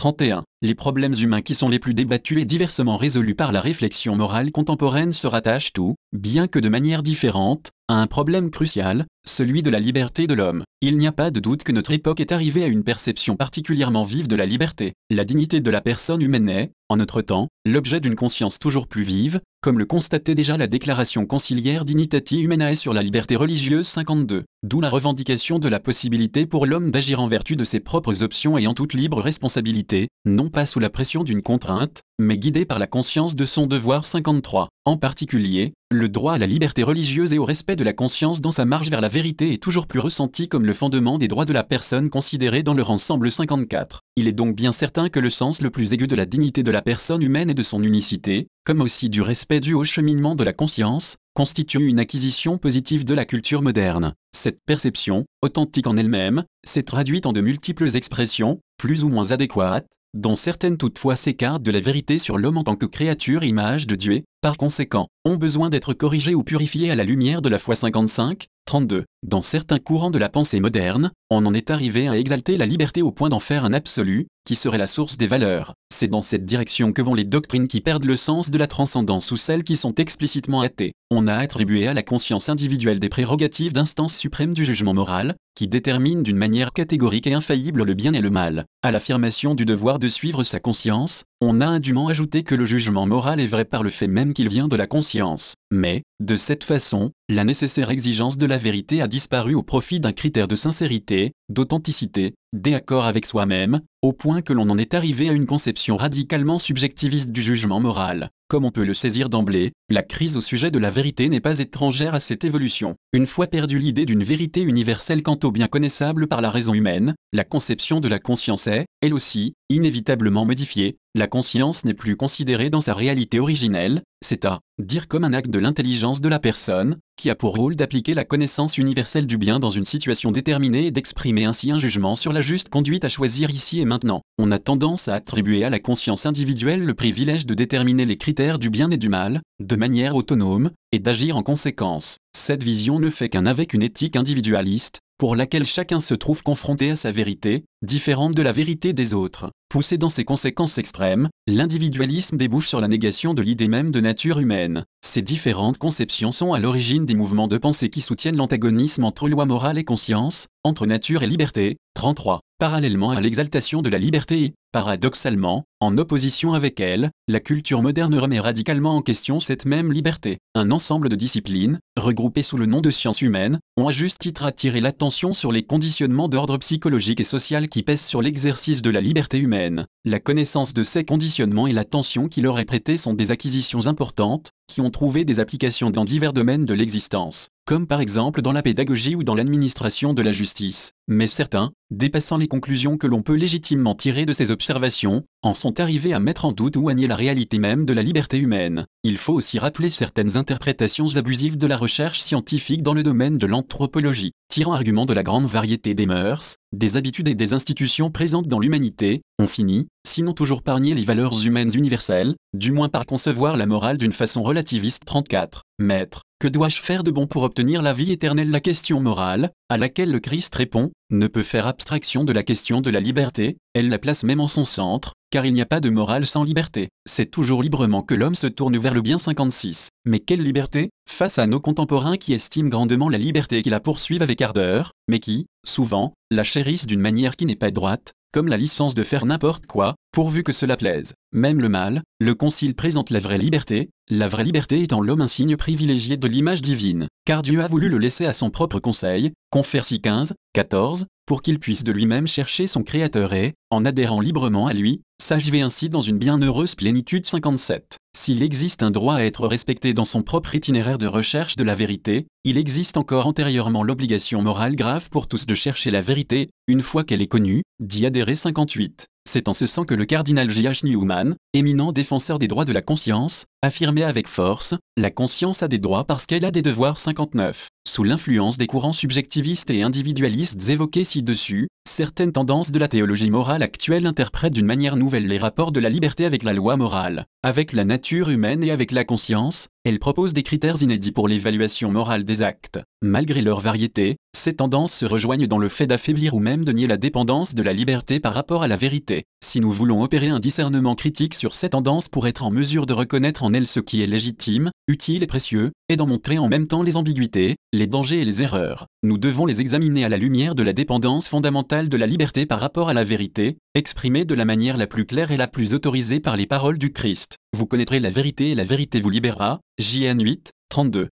31. Les problèmes humains qui sont les plus débattus et diversement résolus par la réflexion morale contemporaine se rattachent tout, bien que de manière différente, à un problème crucial, celui de la liberté de l'homme. Il n'y a pas de doute que notre époque est arrivée à une perception particulièrement vive de la liberté. La dignité de la personne humaine est, en notre temps, l'objet d'une conscience toujours plus vive, comme le constatait déjà la déclaration conciliaire Dignitati Humanae sur la liberté religieuse 52, d'où la revendication de la possibilité pour l'homme d'agir en vertu de ses propres options et en toute libre responsabilité, non pas sous la pression d'une contrainte, mais guidé par la conscience de son devoir 53. En particulier, le droit à la liberté religieuse et au respect de la conscience dans sa marche vers la vérité est toujours plus ressenti comme le fondement des droits de la personne considéré dans leur ensemble 54. Il est donc bien certain que le sens le plus aigu de la dignité de la personne humaine et de son unicité, comme aussi du respect dû au cheminement de la conscience, constitue une acquisition positive de la culture moderne. Cette perception, authentique en elle-même, s'est traduite en de multiples expressions, plus ou moins adéquates, dont certaines toutefois s'écartent de la vérité sur l'homme en tant que créature image de Dieu, par conséquent, ont besoin d'être corrigées ou purifiées à la lumière de la foi 55, 32. Dans certains courants de la pensée moderne, on en est arrivé à exalter la liberté au point d'en faire un absolu, qui serait la source des valeurs. C'est dans cette direction que vont les doctrines qui perdent le sens de la transcendance ou celles qui sont explicitement athées. On a attribué à la conscience individuelle des prérogatives d'instance suprême du jugement moral, qui détermine d'une manière catégorique et infaillible le bien et le mal. À l'affirmation du devoir de suivre sa conscience, on a indûment ajouté que le jugement moral est vrai par le fait même qu'il vient de la conscience. Mais, de cette façon, la nécessaire exigence de la vérité a disparu au profit d'un critère de sincérité, d'authenticité, d'accord avec soi-même, au point que l'on en est arrivé à une conception radicalement subjectiviste du jugement moral. Comme on peut le saisir d'emblée, la crise au sujet de la vérité n'est pas étrangère à cette évolution. Une fois perdue l'idée d'une vérité universelle quant au bien connaissable par la raison humaine, la conception de la conscience est, elle aussi, inévitablement modifiée. La conscience n'est plus considérée dans sa réalité originelle, c'est à dire comme un acte de l'intelligence de la personne, qui a pour rôle d'appliquer la connaissance universelle du bien dans une situation déterminée et d'exprimer ainsi un jugement sur la juste conduite à choisir ici et maintenant. On a tendance à attribuer à la conscience individuelle le privilège de déterminer les critères du bien et du mal, de manière autonome, et d'agir en conséquence. Cette vision ne fait qu'un avec une éthique individualiste, pour laquelle chacun se trouve confronté à sa vérité, différente de la vérité des autres. Poussé dans ses conséquences extrêmes, l'individualisme débouche sur la négation de l'idée même de nature humaine. Ces différentes conceptions sont à l'origine des mouvements de pensée qui soutiennent l'antagonisme entre loi morale et conscience, entre nature et liberté. 33. Parallèlement à l'exaltation de la liberté, paradoxalement, en opposition avec elle, la culture moderne remet radicalement en question cette même liberté. Un ensemble de disciplines, regroupées sous le nom de sciences humaines, ont à juste titre attiré l'attention sur les conditionnements d'ordre psychologique et social qui pèsent sur l'exercice de la liberté humaine. La connaissance de ces conditionnements et l'attention qui leur est prêtée sont des acquisitions importantes, qui ont trouvé des applications dans divers domaines de l'existence, comme par exemple dans la pédagogie ou dans l'administration de la justice. Mais certains, dépassant les conclusions que l'on peut légitimement tirer de ces observations, en sont arrivés à mettre en doute ou à nier la réalité même de la liberté humaine. Il faut aussi rappeler certaines interprétations abusives de la recherche scientifique dans le domaine de l'anthropologie, tirant argument de la grande variété des mœurs, des habitudes et des institutions présentes dans l'humanité, on finit, sinon toujours par nier les valeurs humaines universelles, du moins par concevoir la morale d'une façon relativiste 34. Maître, que dois-je faire de bon pour obtenir la vie éternelle? La question morale, à laquelle le Christ répond, ne peut faire abstraction de la question de la liberté, elle la place même en son centre, car il n'y a pas de morale sans liberté. C'est toujours librement que l'homme se tourne vers le bien 56. Mais quelle liberté? Face à nos contemporains qui estiment grandement la liberté et qui la poursuivent avec ardeur, mais qui, souvent, la chérissent d'une manière qui n'est pas droite, comme la licence de faire n'importe quoi, pourvu que cela plaise. Même le mal, le Concile présente la vraie liberté, la vraie liberté étant l'homme un signe privilégié de l'image divine, car Dieu a voulu le laisser à son propre conseil, confère 15, 14, pour qu'il puisse de lui-même chercher son Créateur et, en adhérant librement à lui, s'agiver ainsi dans une bienheureuse plénitude 57. S'il existe un droit à être respecté dans son propre itinéraire de recherche de la vérité, il existe encore antérieurement l'obligation morale grave pour tous de chercher la vérité, une fois qu'elle est connue, d'y adhérer 58. C'est en ce sens que le cardinal J.H. Newman, éminent défenseur des droits de la conscience, affirmait avec force La conscience a des droits parce qu'elle a des devoirs 59. Sous l'influence des courants subjectivistes et individualistes évoqués ci-dessus, Certaines tendances de la théologie morale actuelle interprètent d'une manière nouvelle les rapports de la liberté avec la loi morale, avec la nature humaine et avec la conscience, elles proposent des critères inédits pour l'évaluation morale des actes. Malgré leur variété, ces tendances se rejoignent dans le fait d'affaiblir ou même de nier la dépendance de la liberté par rapport à la vérité. Si nous voulons opérer un discernement critique sur ces tendances pour être en mesure de reconnaître en elles ce qui est légitime, utile et précieux, et d'en montrer en même temps les ambiguïtés, les dangers et les erreurs, nous devons les examiner à la lumière de la dépendance fondamentale de la liberté par rapport à la vérité, exprimée de la manière la plus claire et la plus autorisée par les paroles du Christ. Vous connaîtrez la vérité et la vérité vous libérera. JN 8, 32.